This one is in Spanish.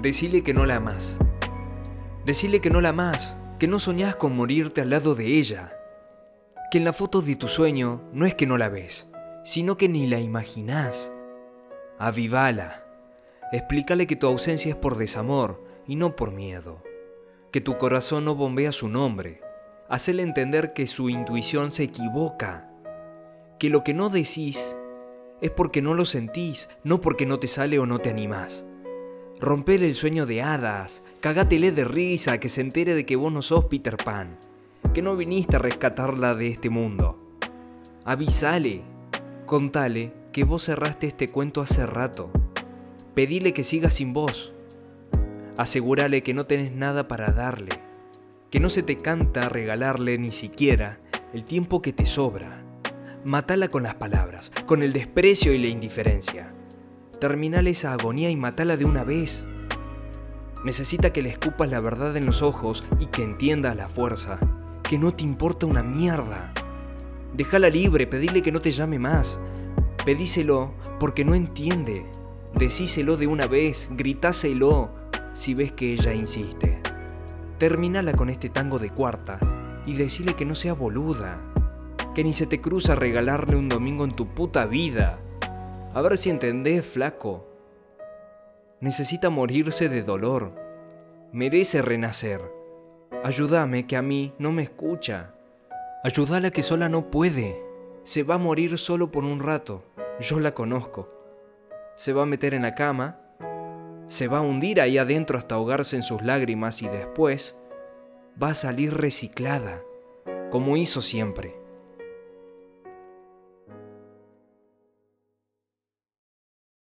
Decile que no la amás. Decile que no la amás, que no soñás con morirte al lado de ella. Que en la foto de tu sueño no es que no la ves, sino que ni la imaginás. Avivala. Explícale que tu ausencia es por desamor y no por miedo. Que tu corazón no bombea su nombre. Hacele entender que su intuición se equivoca. Que lo que no decís es porque no lo sentís, no porque no te sale o no te animás. Rompele el sueño de hadas, cagátele de risa, que se entere de que vos no sos Peter Pan, que no viniste a rescatarla de este mundo. Avisale, contale que vos cerraste este cuento hace rato. Pedile que siga sin vos. Asegúrale que no tenés nada para darle, que no se te canta regalarle ni siquiera el tiempo que te sobra. Matala con las palabras, con el desprecio y la indiferencia. Terminale esa agonía y matala de una vez. Necesita que le escupas la verdad en los ojos y que entienda a la fuerza que no te importa una mierda. Déjala libre, pedile que no te llame más. Pedíselo porque no entiende. Decíselo de una vez, gritáselo si ves que ella insiste. Terminala con este tango de cuarta y decile que no sea boluda. Que ni se te cruza regalarle un domingo en tu puta vida. A ver si entendés, flaco. Necesita morirse de dolor. Merece renacer. Ayúdame que a mí no me escucha. Ayúdala que sola no puede. Se va a morir solo por un rato. Yo la conozco. Se va a meter en la cama. Se va a hundir ahí adentro hasta ahogarse en sus lágrimas y después va a salir reciclada, como hizo siempre.